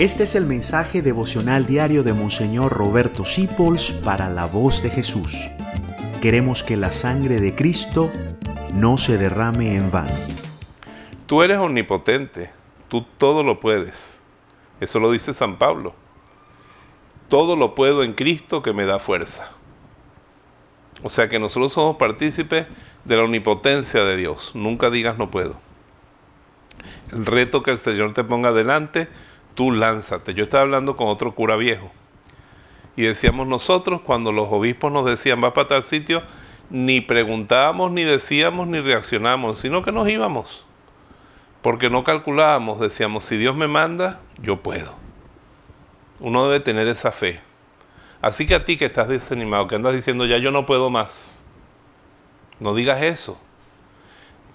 Este es el mensaje devocional diario de Monseñor Roberto Sipols para la voz de Jesús. Queremos que la sangre de Cristo no se derrame en vano. Tú eres omnipotente, tú todo lo puedes. Eso lo dice San Pablo. Todo lo puedo en Cristo que me da fuerza. O sea que nosotros somos partícipes de la omnipotencia de Dios. Nunca digas no puedo. El reto que el Señor te ponga delante, tú lánzate. Yo estaba hablando con otro cura viejo y decíamos nosotros, cuando los obispos nos decían va para tal sitio, ni preguntábamos, ni decíamos, ni reaccionábamos, sino que nos íbamos. Porque no calculábamos, decíamos, si Dios me manda, yo puedo. Uno debe tener esa fe. Así que a ti que estás desanimado, que andas diciendo ya yo no puedo más, no digas eso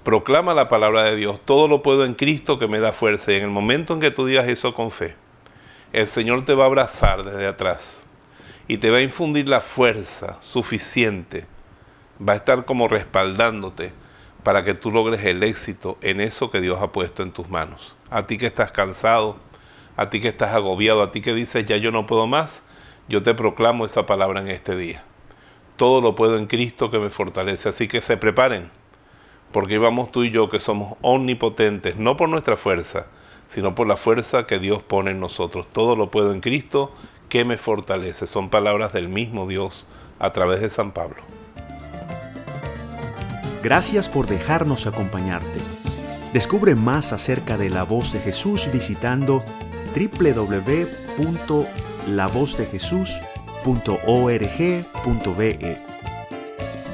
proclama la palabra de Dios, todo lo puedo en Cristo que me da fuerza. Y en el momento en que tú digas eso con fe, el Señor te va a abrazar desde atrás y te va a infundir la fuerza suficiente, va a estar como respaldándote para que tú logres el éxito en eso que Dios ha puesto en tus manos. A ti que estás cansado, a ti que estás agobiado, a ti que dices ya yo no puedo más, yo te proclamo esa palabra en este día. Todo lo puedo en Cristo que me fortalece, así que se preparen porque íbamos tú y yo que somos omnipotentes, no por nuestra fuerza, sino por la fuerza que Dios pone en nosotros. Todo lo puedo en Cristo que me fortalece. Son palabras del mismo Dios a través de San Pablo. Gracias por dejarnos acompañarte. Descubre más acerca de la voz de Jesús visitando www.lavozdejesús.org.be.